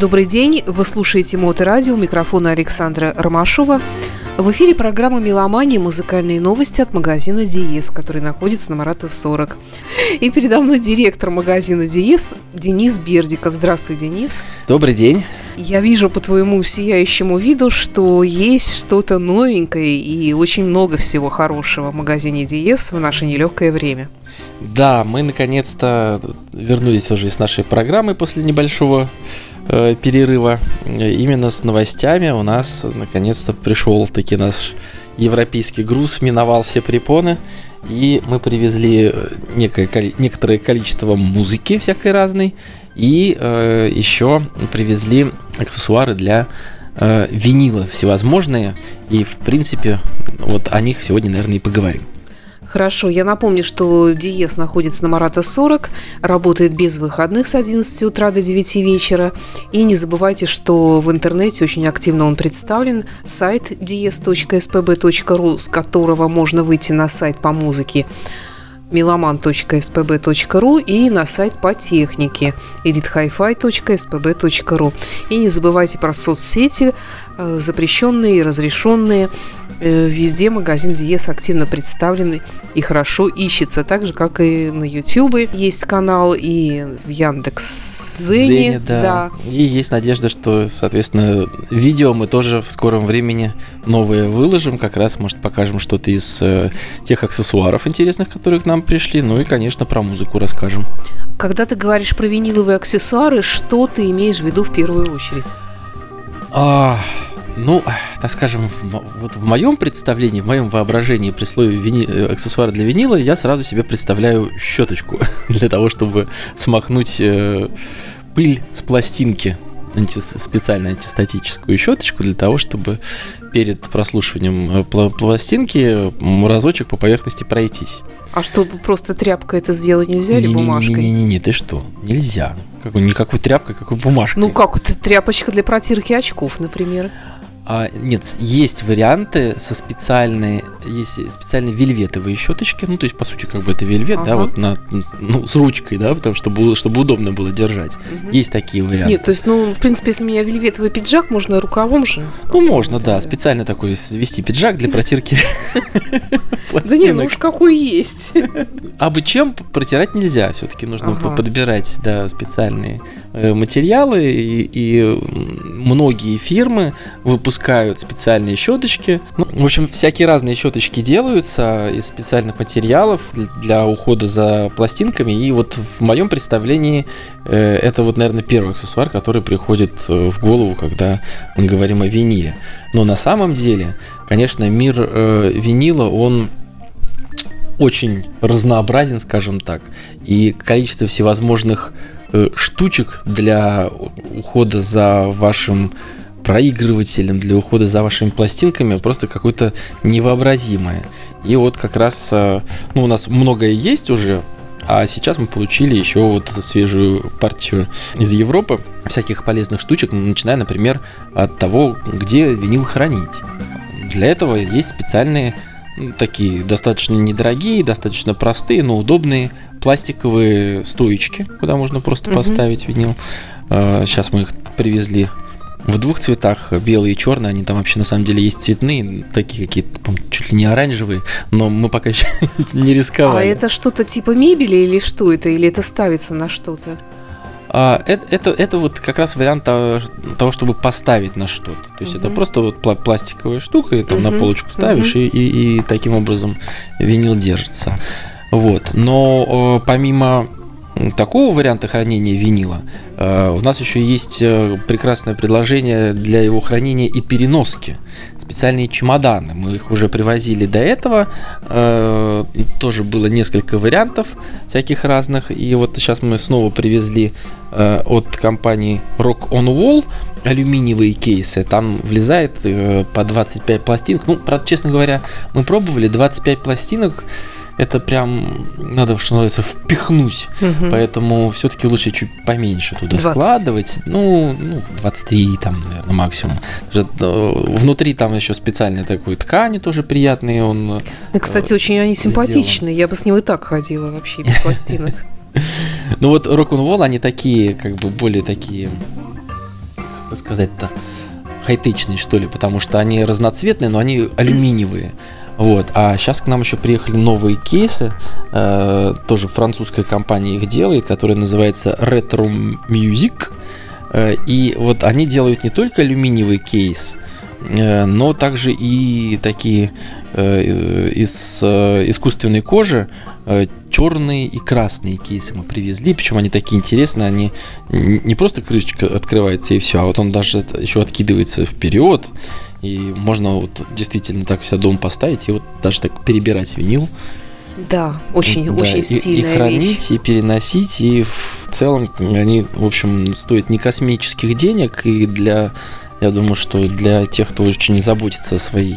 Добрый день, вы слушаете Моторадио, микрофона Александра Ромашова. В эфире программа «Меломания. Музыкальные новости» от магазина «Диез», который находится на Марата 40. И передо мной директор магазина «Диез» Денис Бердиков. Здравствуй, Денис. Добрый день. Я вижу по твоему сияющему виду, что есть что-то новенькое и очень много всего хорошего в магазине «Диез» в наше нелегкое время. Да, мы наконец-то вернулись уже из нашей программы после небольшого э, перерыва. Именно с новостями у нас наконец-то пришел таки наш европейский груз, миновал все препоны. И мы привезли э, некое, некоторое количество музыки всякой разной. И э, еще привезли аксессуары для э, винила всевозможные. И, в принципе, вот о них сегодня, наверное, и поговорим. Хорошо, я напомню, что Диез находится на Марата 40, работает без выходных с 11 утра до 9 вечера. И не забывайте, что в интернете очень активно он представлен. Сайт dies.spb.ru, с которого можно выйти на сайт по музыке meloman.spb.ru и на сайт по технике elitehifi.spb.ru. И не забывайте про соцсети, э, запрещенные и разрешенные. Э, везде магазин Диес активно представлены и хорошо ищется, так же, как и на YouTube есть канал, и в Яндекс Зене. да. да. И есть надежда, что, соответственно, видео мы тоже в скором времени новые выложим, как раз, может, покажем что-то из э, тех аксессуаров интересных, которые к нам пришли, ну и, конечно, про музыку расскажем. Когда ты говоришь про виниловые аксессуары, что ты имеешь в виду в первую очередь? А, ну, так скажем, в, вот в моем представлении, в моем воображении при слове вини... Э, аксессуар для винила я сразу себе представляю щеточку для того, чтобы смахнуть э, пыль с пластинки анти, специально антистатическую щеточку для того, чтобы перед прослушиванием э, пластинки разочек по поверхности пройтись. А чтобы просто тряпкой это сделать нельзя или бумажкой? Не-не-не, ты что? Нельзя. Как, никакой тряпкой, какой бумажкой. Ну как, это тряпочка для протирки очков, например. А, нет, есть варианты со специальной, есть специальные вельветовые щеточки, ну, то есть, по сути, как бы это вельвет, ага. да, вот на, ну, с ручкой, да, потому что чтобы, чтобы удобно было держать. Угу. Есть такие варианты. Нет, то есть, ну, в принципе, если у меня вельветовый пиджак, можно рукавом же. Ну, можно, да, специально такой вести пиджак для протирки Да не, ну уж какой есть. А бы чем протирать нельзя, все-таки нужно подбирать, да, специальные Э, материалы, и, и многие фирмы выпускают специальные щеточки. Ну, в общем, всякие разные щеточки делаются из специальных материалов для ухода за пластинками. И вот в моем представлении э, это вот, наверное, первый аксессуар, который приходит э, в голову, когда мы говорим о виниле. Но на самом деле, конечно, мир э, винила, он очень разнообразен, скажем так, и количество всевозможных штучек для ухода за вашим проигрывателем, для ухода за вашими пластинками просто какое-то невообразимое. И вот как раз, э, ну, у нас многое есть уже, а сейчас мы получили еще вот свежую партию из Европы всяких полезных штучек, начиная, например, от того, где винил хранить. Для этого есть специальные такие достаточно недорогие, достаточно простые, но удобные пластиковые стоечки, куда можно просто угу. поставить винил. Сейчас а, мы их привезли в двух цветах, белый и черный. Они там вообще на самом деле есть цветные, такие какие-то, чуть ли не оранжевые, но мы пока еще не рисковали. А это что-то типа мебели или что это? Или это ставится на что-то? А, это, это, это вот как раз вариант того, чтобы поставить на что-то. То есть угу. это просто вот пластиковая штука, и там угу. на полочку ставишь, угу. и, и, и таким образом винил держится. Вот. Но э, помимо такого варианта хранения винила, э, у нас еще есть э, прекрасное предложение для его хранения и переноски специальные чемоданы. Мы их уже привозили до этого. Э, тоже было несколько вариантов всяких разных. И вот сейчас мы снова привезли от компании Rock on Wall алюминиевые кейсы. Там влезает по 25 пластинок. Ну, правда, честно говоря, мы пробовали 25 пластинок это прям надо, что называется, впихнуть. Угу. Поэтому все-таки лучше чуть поменьше туда 20. складывать. Ну, ну, 23 там, наверное, максимум. Э, внутри там еще специальные такой ткани тоже приятные. Он, ну, кстати, э, очень они симпатичные. Сделан. Я бы с него и так ходила вообще, без пластинок. Ну вот рок н они такие, как бы более такие как сказать-то, хай-течные, что ли, потому что они разноцветные, но они алюминиевые. Вот. А сейчас к нам еще приехали новые кейсы. Э, тоже французская компания их делает, которая называется Retro Music. Э, и вот они делают не только алюминиевый кейс, э, но также и такие э, из э, искусственной кожи э, черные и красные кейсы мы привезли, причем они такие интересные, они не просто крышечка открывается и все, а вот он даже еще откидывается вперед, и можно вот действительно так себя дом поставить и вот даже так перебирать винил. Да, очень, да, очень стильная и, и хранить, вещь. и переносить, и в целом они, в общем, стоят не космических денег, и для, я думаю, что для тех, кто очень заботится о своей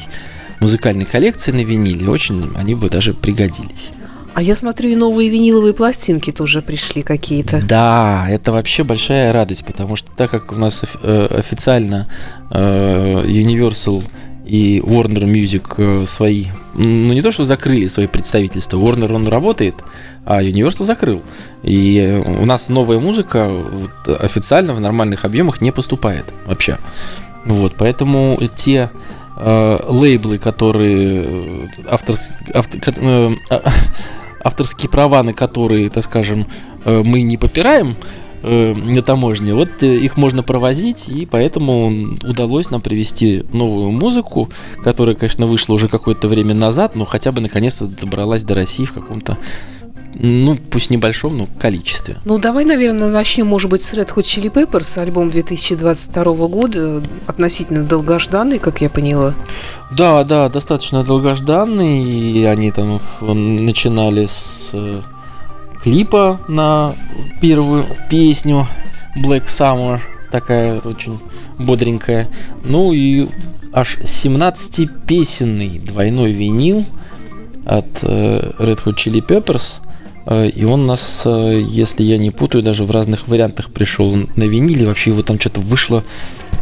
музыкальной коллекции на виниле, очень они бы даже пригодились. А я смотрю, и новые виниловые пластинки тоже пришли какие-то. Да, это вообще большая радость, потому что так как у нас э, официально э, Universal и Warner Music э, свои, ну не то что закрыли свои представительства, Warner он работает, а Universal закрыл. И у нас новая музыка вот, официально в нормальных объемах не поступает вообще. Вот, поэтому те э, лейблы, которые авторские, автор, э, авторские права, на которые, так скажем, э, мы не попираем э, на таможне, вот э, их можно провозить, и поэтому удалось нам привести новую музыку, которая, конечно, вышла уже какое-то время назад, но хотя бы наконец-то добралась до России в каком-то ну, пусть небольшом, но количестве. Ну, давай, наверное, начнем, может быть, с Red Hot Chili Peppers, альбом 2022 года, относительно долгожданный, как я поняла. Да, да, достаточно долгожданный, и они там начинали с э, клипа на первую песню Black Summer, такая очень бодренькая. Ну и аж 17-песенный двойной винил от э, Red Hot Chili Peppers – и он у нас, э, если я не путаю, даже в разных вариантах пришел на виниле. Вообще его там что-то вышло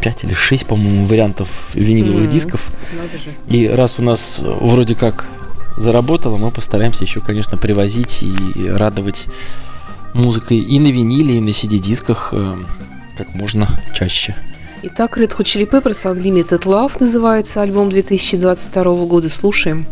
5 или 6, по-моему, вариантов виниловых mm-hmm. дисков. И раз у нас вроде как заработало, мы постараемся еще, конечно, привозить и радовать музыкой и на виниле, и на CD-дисках э, как можно чаще. Итак, Red Hot Chili Peppers Unlimited Love называется альбом 2022 года. Слушаем.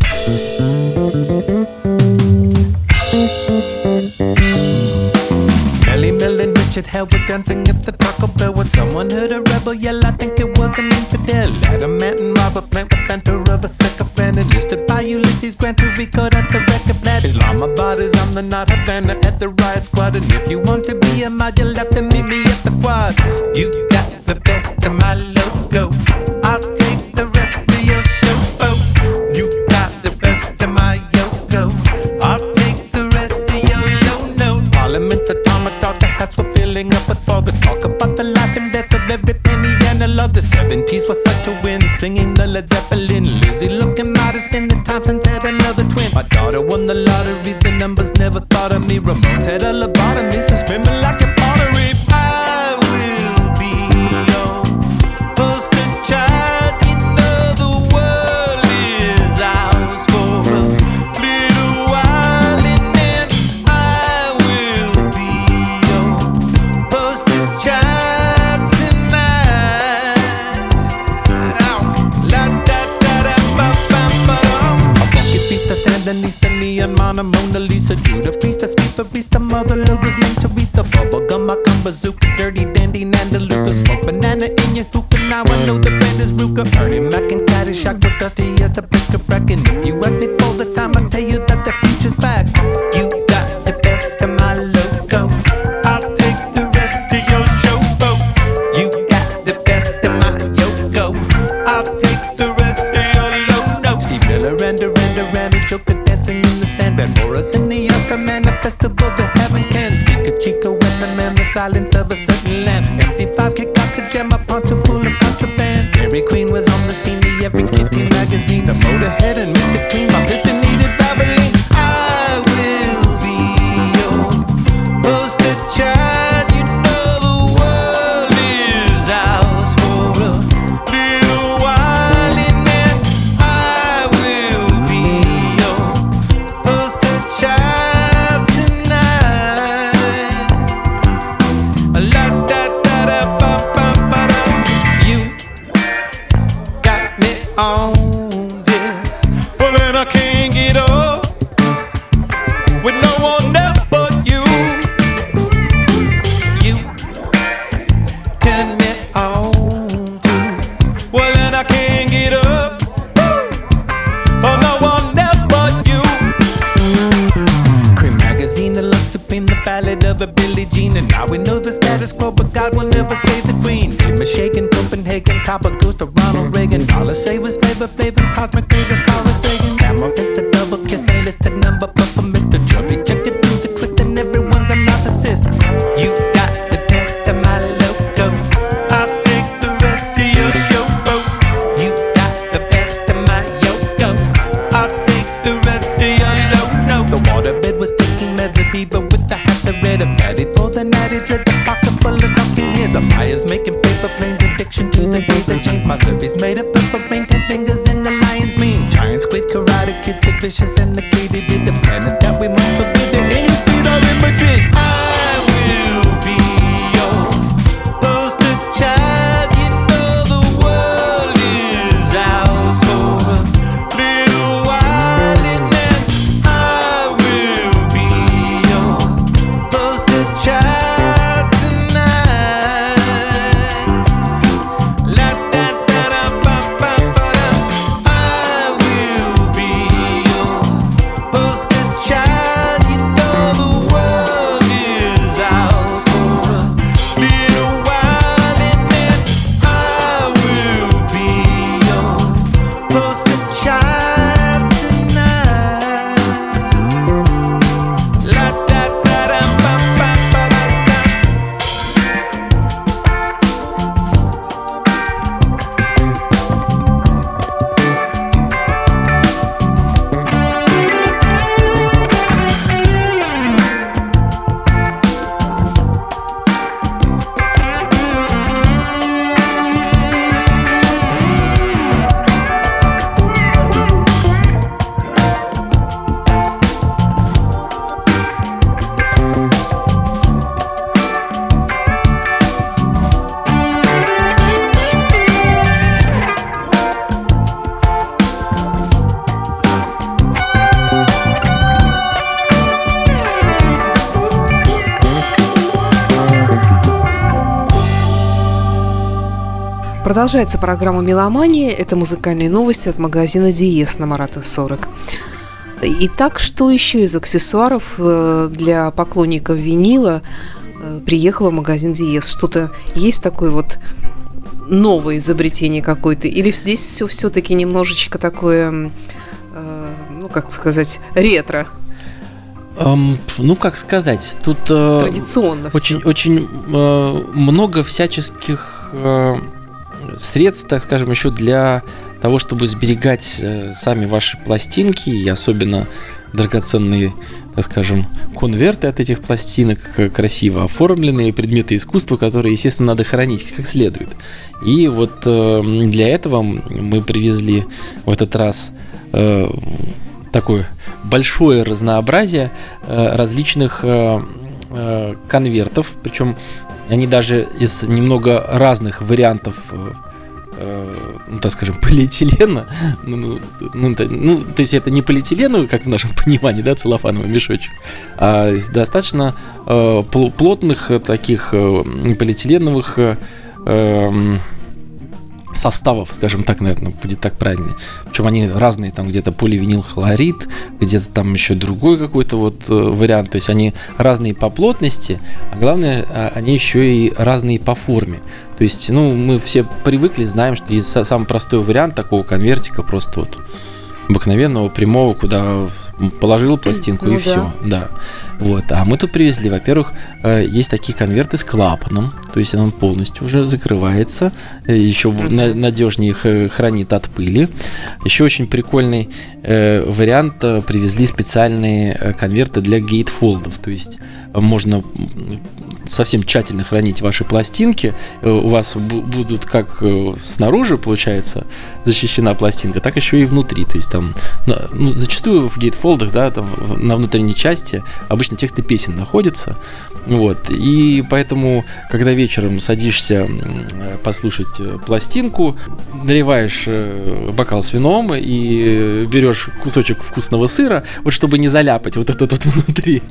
Richard Hell were dancing at the Taco Bell when someone heard a rebel yell. I think it was an infidel. Adamant and Robert Plant with banter of a sycophant. Enlisted by Ulysses Grant to record at the record plant. Islamabad is on the not Havana at the riot squad. And if you want to be a mod, you'll have to meet me at the quad. You Just a break the record. If you ask me for the time, I'll tell you mechanically, they the planet that we must forbid. The English speed all in Madrid. Продолжается программа «Меломания». Это музыкальные новости от магазина «Диез» на Марата 40. Итак, что еще из аксессуаров э, для поклонников винила э, приехало в магазин «Диез»? Что-то есть такое вот новое изобретение какое-то? Или здесь все все-таки немножечко такое, э, ну, как сказать, ретро? Um, ну, как сказать, тут традиционно очень, все. очень э, много всяческих э, средств, так скажем, еще для того, чтобы сберегать э, сами ваши пластинки и особенно драгоценные, так скажем, конверты от этих пластинок, красиво оформленные предметы искусства, которые, естественно, надо хранить как следует. И вот э, для этого мы привезли в этот раз э, такое большое разнообразие различных конвертов, причем они даже из немного разных вариантов э, ну, так скажем, полиэтилена, ну, ну, ну, ну, то есть это не полиэтиленовый, как в нашем понимании, да, целлофановый мешочек, а достаточно э, плотных таких э, полиэтиленовых э, эм, составов, скажем так, наверное, будет так правильно. Причем они разные, там где-то поливинилхлорид, где-то там еще другой какой-то вот э, вариант. То есть они разные по плотности, а главное, а, они еще и разные по форме. То есть, ну, мы все привыкли, знаем, что есть самый простой вариант такого конвертика, просто вот обыкновенного прямого, куда положил пластинку ну, и да. все, да. Вот, а мы тут привезли, во-первых, э, есть такие конверты с клапаном, то есть он полностью уже закрывается, э, еще надежнее их хранит от пыли. Еще очень прикольный э, вариант привезли специальные конверты для гейтфолдов, то есть можно совсем тщательно хранить ваши пластинки, э, у вас будут как э, снаружи, получается, защищена пластинка, так еще и внутри. То есть там, ну, зачастую в гейтфолдах, да, там на внутренней части обычно тексты песен находятся. Вот. И поэтому, когда вечером садишься послушать э, пластинку, наливаешь бокал с вином и берешь кусочек вкусного сыра, вот чтобы не заляпать вот этот вот внутри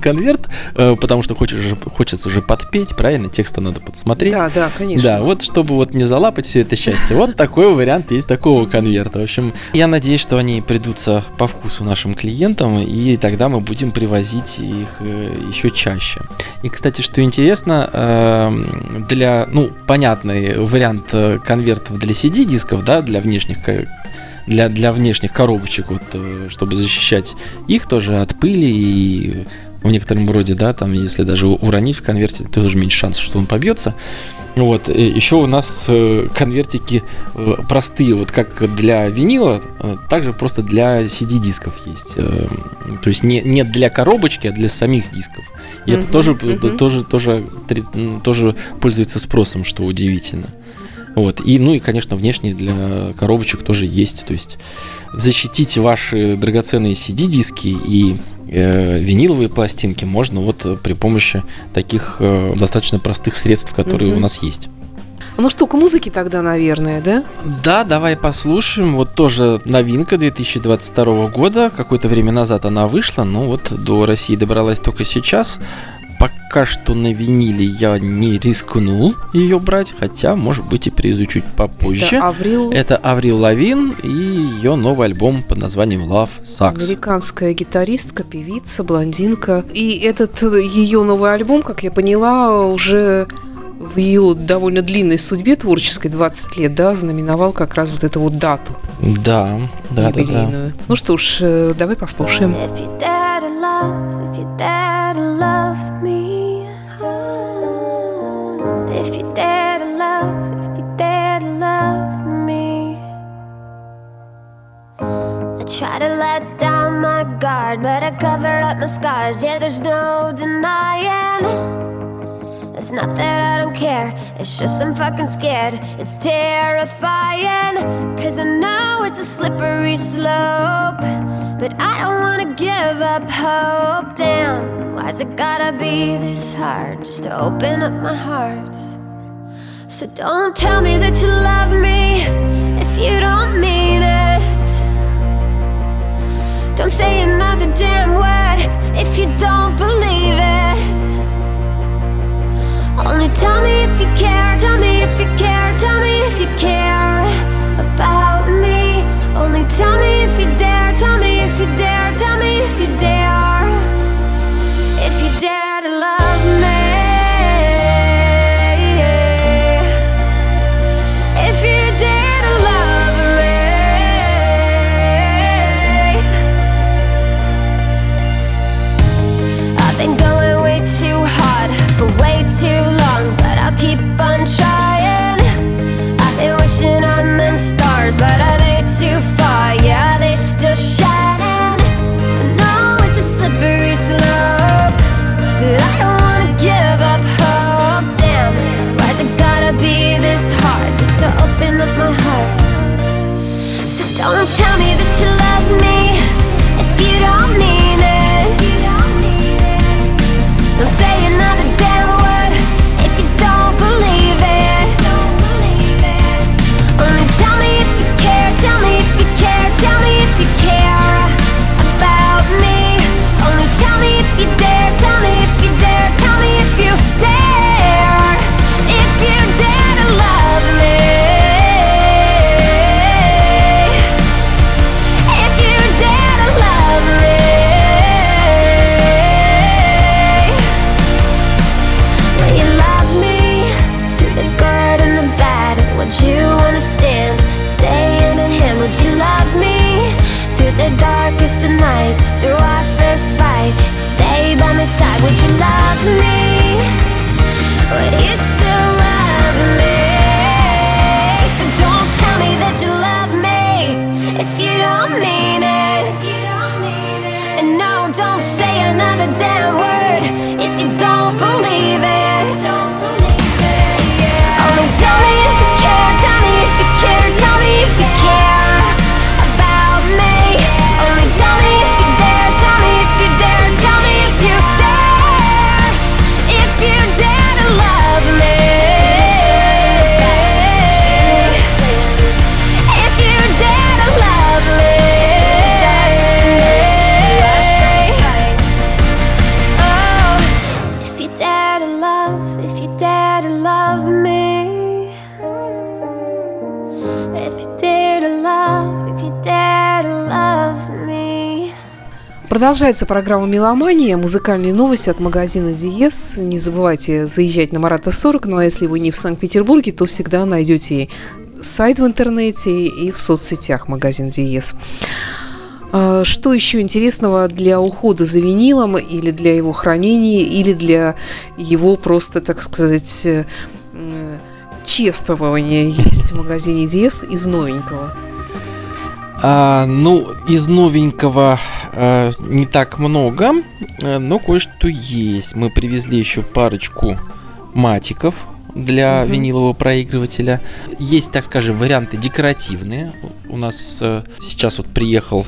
конверт, потому что хочешь, хочется же подпеть, правильно? Текста надо подсмотреть. Да, да, конечно. Да, вот чтобы вот не залапать все это счастье. Вот такой вариант есть такого конверта. В общем, я надеюсь, что они придутся по вкусу нашим клиентам, и тогда мы будем привозить их еще чаще. И, кстати, что интересно, эм, для, ну, понятный вариант конвертов для CD-дисков, да, для внешних для, для внешних коробочек, вот, чтобы защищать их тоже от пыли и в некотором роде, да, там, если даже уронить в конверте, то тоже меньше шансов, что он побьется. Вот. Еще у нас э, конвертики э, простые, вот как для винила, э, также просто для CD-дисков есть. То есть не, не для коробочки, а для самих дисков. И uh-huh, это тоже, uh-huh. тоже, тоже, тоже пользуется спросом, что удивительно. Вот. И, ну и, конечно, внешние для коробочек тоже есть. То есть защитить ваши драгоценные CD-диски и э, виниловые пластинки можно вот при помощи таких э, достаточно простых средств, которые угу. у нас есть. Ну что, к музыке тогда, наверное, да? Да, давай послушаем. Вот тоже новинка 2022 года. Какое-то время назад она вышла, но вот до России добралась только сейчас. Пока что на виниле я не рискнул ее брать, хотя, может быть, и приезжу чуть попозже. Это Аврил... Это Аврил Лавин и ее новый альбом под названием Love Sucks. Американская гитаристка, певица, блондинка. И этот ее новый альбом, как я поняла, уже в ее довольно длинной судьбе творческой 20 лет, да, знаменовал как раз вот эту вот дату. Да, да, да, да. Ну что ж, э, давай послушаем. If you dare to love, if you dare to love me. I try to let down my guard, but I cover up my scars. Yeah, there's no denying. It's not that I don't care, it's just I'm fucking scared. It's terrifying, cause I know it's a slippery slope. But I don't wanna give up hope. Damn, why's it gotta be this hard just to open up my heart? So don't tell me that you love me if you don't mean it. Don't say another damn word if you don't believe it. Only tell me if you care, tell me if you care, tell me if you care about me. Only tell me if you dare, tell me darkest of nights? Through our first fight, stay by my side. Would you love me? Would you still love me? So don't tell me that you love me if you don't mean it. And no, don't say another damn word Продолжается программа «Меломания». Музыкальные новости от магазина «Диез». Не забывайте заезжать на «Марата 40». Ну а если вы не в Санкт-Петербурге, то всегда найдете сайт в интернете и в соцсетях магазин «Диез». А, что еще интересного для ухода за винилом или для его хранения, или для его просто, так сказать, э, чествования есть в магазине Диес из новенького? А, ну, из новенького а, не так много, э, но кое-что есть. Мы привезли еще парочку матиков для угу. винилового проигрывателя. Есть, так скажем, варианты декоративные. У нас а, сейчас вот приехал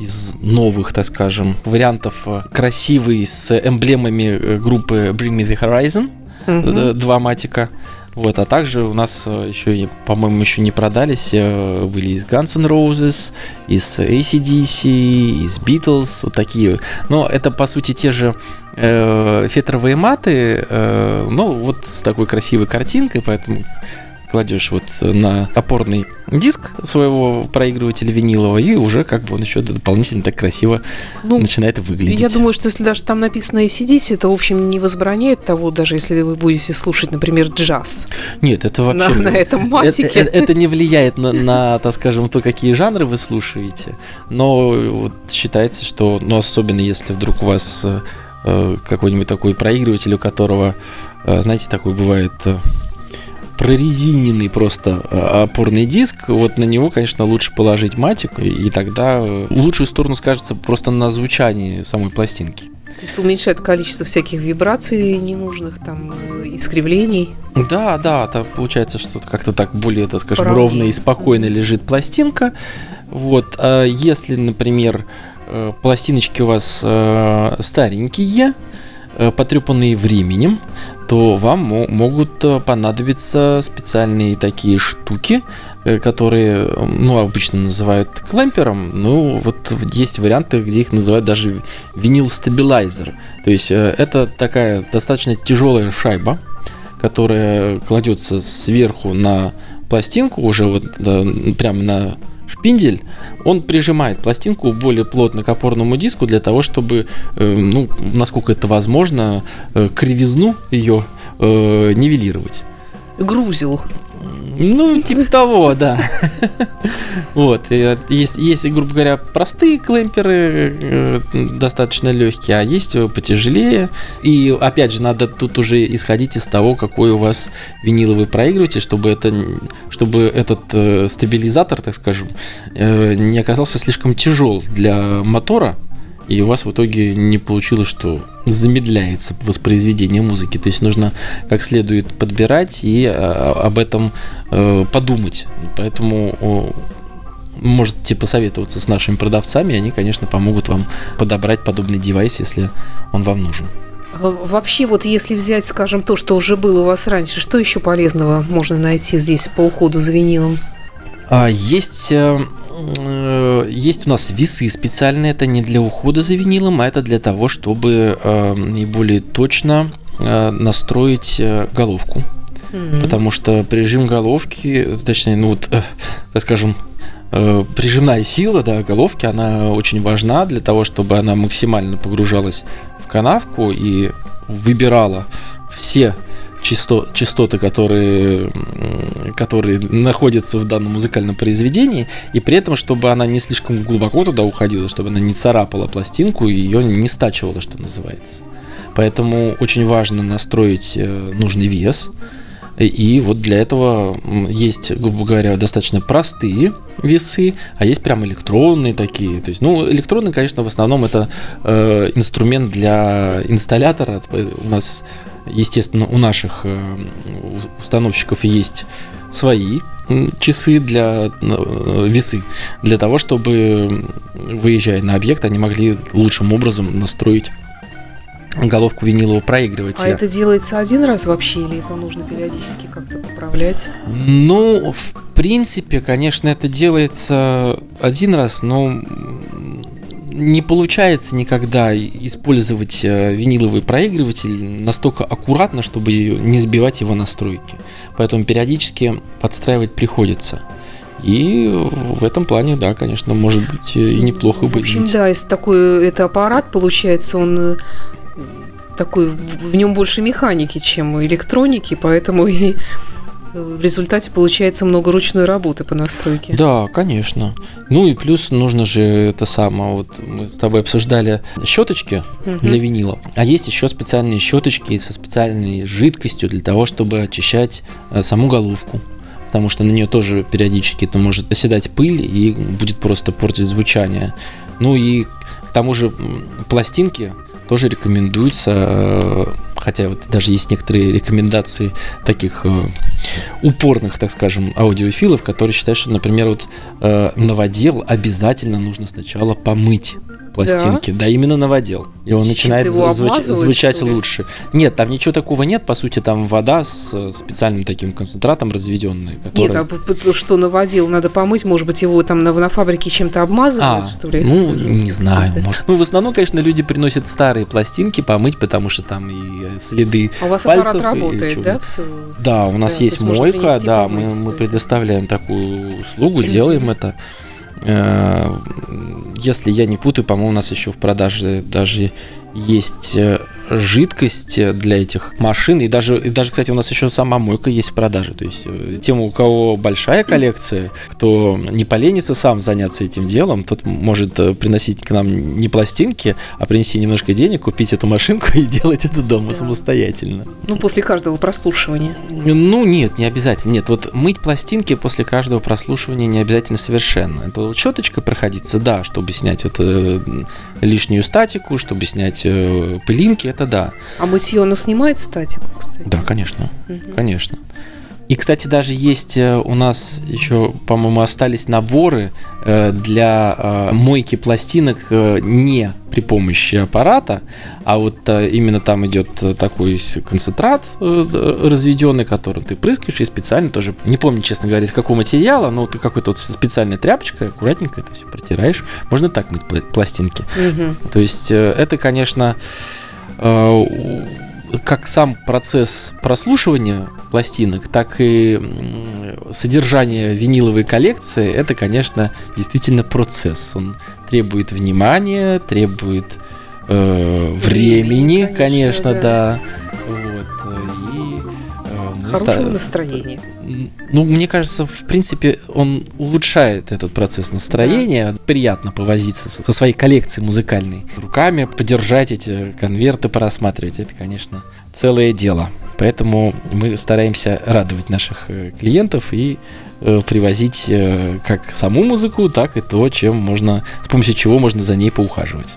из новых, так скажем, вариантов красивый с эмблемами группы Bring Me The Horizon. Угу. Два матика. Вот, а также у нас э, еще, по-моему, еще не продались, э, были из Guns N' Roses, из ACDC, из Beatles, вот такие. Но это, по сути, те же э, фетровые маты, э, ну, вот с такой красивой картинкой, поэтому кладешь вот на опорный диск своего проигрывателя винилового, и уже как бы он еще дополнительно так красиво ну, начинает выглядеть. Я думаю, что если даже там написано ACDC, это, в общем, не возбраняет того, даже если вы будете слушать, например, джаз. Нет, это вообще... На, на этом матике. Это, это, не влияет на, на, так скажем, то, какие жанры вы слушаете, но вот считается, что, ну, особенно если вдруг у вас э, какой-нибудь такой проигрыватель, у которого, э, знаете, такой бывает... Э, прорезиненный просто а, опорный диск, вот на него, конечно, лучше положить матик, и тогда в лучшую сторону скажется просто на звучании самой пластинки. То есть уменьшает количество всяких вибраций ненужных, там, э, искривлений. Да, да, это получается, что как-то так более, так скажем, Правильно. ровно и спокойно лежит пластинка. Вот, а если, например, э, пластиночки у вас э, старенькие, потрепанные временем, то вам могут э, понадобиться специальные такие штуки, э, которые, ну, обычно называют клемпером. Ну, вот есть варианты, где их называют даже винил стабилайзер. То есть э, это такая достаточно тяжелая шайба, которая кладется сверху на пластинку, уже вот да, прямо на шпиндель, он прижимает пластинку более плотно к опорному диску для того, чтобы, э, ну, насколько это возможно, э, кривизну ее э, нивелировать. Грузил. Ну, типа того, да. Вот. Есть, есть, грубо говоря, простые клемперы, э, достаточно легкие, а есть потяжелее. И, опять же, надо тут уже исходить из того, какой у вас виниловый проигрыватель, чтобы, это, чтобы этот э, стабилизатор, так скажем, э, не оказался слишком тяжел для мотора, и у вас в итоге не получилось, что замедляется воспроизведение музыки. То есть нужно как следует подбирать и а, об этом э, подумать. Поэтому можете посоветоваться с нашими продавцами, они, конечно, помогут вам подобрать подобный девайс, если он вам нужен. Вообще, вот если взять, скажем, то, что уже было у вас раньше, что еще полезного можно найти здесь по уходу за винилом? А, есть э, Э, есть у нас весы специальные, это не для ухода за винилом, а это для того, чтобы э, наиболее точно э, настроить головку. Mm-hmm. Потому что прижим головки, точнее, ну вот, так скажем, прижимная сила да, головки, она очень важна для того, чтобы она максимально погружалась в канавку и выбирала все часто, частоты, которые, которые находятся в данном музыкальном произведении, и при этом, чтобы она не слишком глубоко туда уходила, чтобы она не царапала пластинку и ее не стачивала, что называется. Поэтому очень важно настроить э, нужный вес. И вот для этого есть, грубо говоря, достаточно простые весы, а есть прям электронные такие. То есть, ну, электронные, конечно, в основном это э, инструмент для инсталлятора. У нас Естественно, у наших э, установщиков есть свои часы для э, весы для того, чтобы выезжая на объект, они могли лучшим образом настроить головку винилового проигрывателя. А это делается один раз вообще или это нужно периодически как-то поправлять? Ну, в принципе, конечно, это делается один раз, но не получается никогда использовать э, виниловый проигрыватель настолько аккуратно, чтобы не сбивать его настройки. Поэтому периодически подстраивать приходится. И в этом плане, да, конечно, может быть и неплохо быть. В общем, да, если такой это аппарат, получается, он э, такой, в нем больше механики, чем электроники, поэтому и в результате получается много ручной работы по настройке. Да, конечно. Ну и плюс нужно же это самое, вот мы с тобой обсуждали щеточки угу. для винила, а есть еще специальные щеточки со специальной жидкостью для того, чтобы очищать э, саму головку потому что на нее тоже периодически это может оседать пыль и будет просто портить звучание. Ну и к тому же пластинки тоже рекомендуется, э, хотя вот даже есть некоторые рекомендации таких э, упорных, так скажем, аудиофилов, которые считают, что, например, вот э, новодел обязательно нужно сначала помыть пластинки. Да, да именно новодел. И он начинает звуч- звучать лучше. Нет, там ничего такого нет. По сути, там вода с специальным таким концентратом разведенной. Который... Нет, а что новодел надо помыть? Может быть, его там на, на фабрике чем-то обмазывают, а, что ли? Ну, не знаю. Может. Ну, в основном, конечно, люди приносят старые пластинки помыть, потому что там и следы А у вас пальцев аппарат работает, да? Все? Да, у нас да, есть мойка, да, мы, мы предоставляем такую услугу, делаем это. Если я не путаю, по-моему, у нас еще в продаже даже есть э, жидкость для этих машин. И даже, и даже, кстати, у нас еще сама мойка есть в продаже. То есть э, тем, у кого большая коллекция, кто не поленится сам заняться этим делом, тот может э, приносить к нам не пластинки, а принести немножко денег, купить эту машинку и делать это дома да. самостоятельно. Ну, после каждого прослушивания. Ну, нет, не обязательно. Нет, вот мыть пластинки после каждого прослушивания не обязательно совершенно. Это вот щеточкой проходиться, да, чтобы снять вот лишнюю статику, чтобы снять пылинки, это да. А мытье, оно снимает статику, кстати? Да, конечно, угу. конечно. И, кстати, даже есть э, у нас еще, по-моему, остались наборы э, для э, мойки пластинок не при помощи аппарата, а вот именно там идет такой концентрат разведенный, которым ты прыскаешь, и специально тоже, не помню, честно говоря, из какого материала, но ты какой-то вот специальной тряпочкой аккуратненько это все протираешь. Можно так мыть пластинки. Угу. То есть это, конечно, как сам процесс прослушивания пластинок, так и содержание виниловой коллекции, это, конечно, действительно процесс. Он требует внимания, требует э, времени, конечно, конечно да. да. Вот. И э, Хорошего настроения ну, мне кажется, в принципе, он улучшает этот процесс настроения. Да. Приятно повозиться со своей коллекцией музыкальной. Руками подержать эти конверты, порассматривать. Это, конечно, целое дело. Поэтому мы стараемся радовать наших э, клиентов и э, привозить э, как саму музыку, так и то, чем можно, с помощью чего можно за ней поухаживать.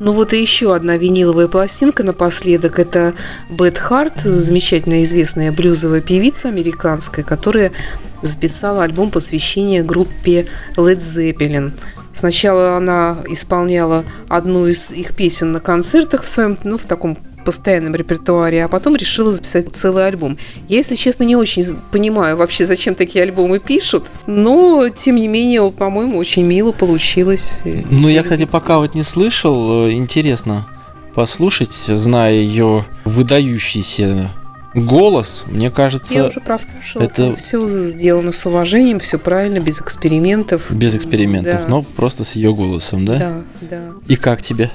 Ну вот и еще одна виниловая пластинка напоследок. Это Бет Харт, замечательная известная блюзовая певица американская, которая записала альбом посвящения группе Led Zeppelin. Сначала она исполняла одну из их песен на концертах в своем, ну, в таком постоянном репертуаре, а потом решила записать целый альбом. Я, если честно, не очень понимаю вообще, зачем такие альбомы пишут, но, тем не менее, по-моему, очень мило получилось. Ну, я, кстати, пока вот не слышал, э, интересно послушать, зная ее выдающийся голос, мне кажется... Я уже прослушала. Это все сделано с уважением, все правильно, без экспериментов. Без экспериментов, да. но просто с ее голосом, да? Да, да. И как тебе?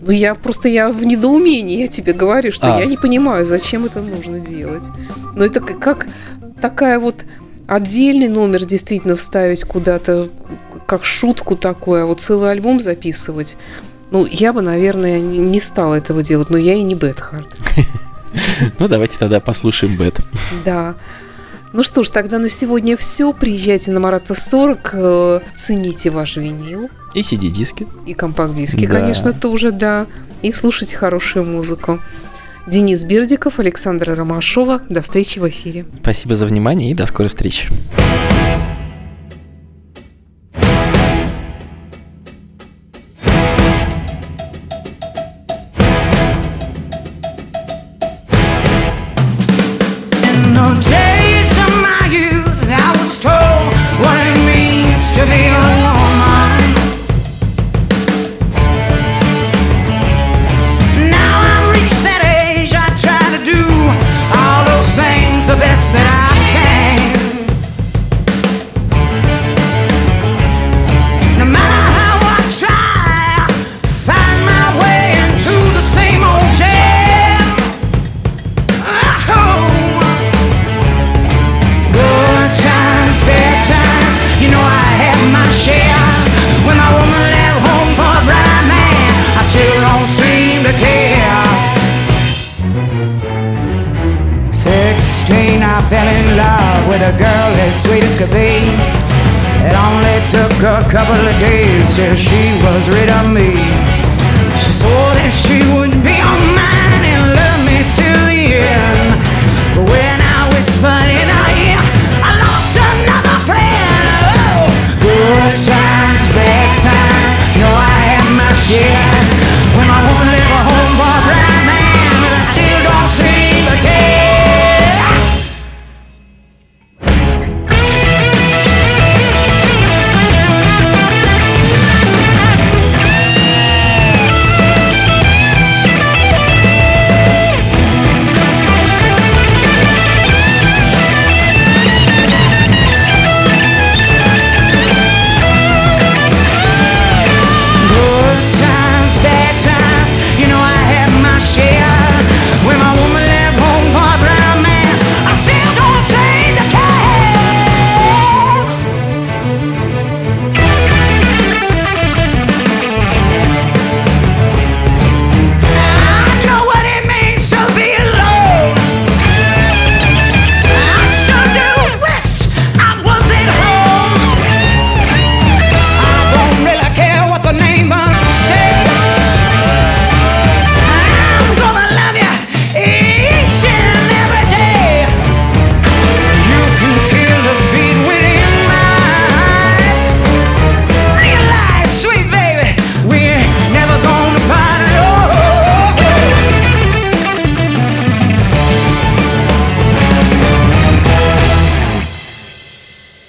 Ну, я просто я в недоумении, я тебе говорю, что а. я не понимаю, зачем это нужно делать. Но это как такая вот отдельный номер действительно вставить куда-то, как шутку такое, а вот целый альбом записывать. Ну, я бы, наверное, не стала этого делать, но я и не Бет Харт. Ну, давайте тогда послушаем Бет. Да. Ну что ж, тогда на сегодня все. Приезжайте на Марата 40, э, цените ваш винил. И CD-диски. И компакт-диски, да. конечно, тоже, да. И слушайте хорошую музыку. Денис Бердиков, Александра Ромашова. До встречи в эфире. Спасибо за внимание и до скорой встречи. as sweet as could be. It only took a couple of days till she was rid of me. She swore that she would be all mine and love me till the end. But when I whispered in her ear, I lost another friend. Oh, good times, bad times, know I had my share.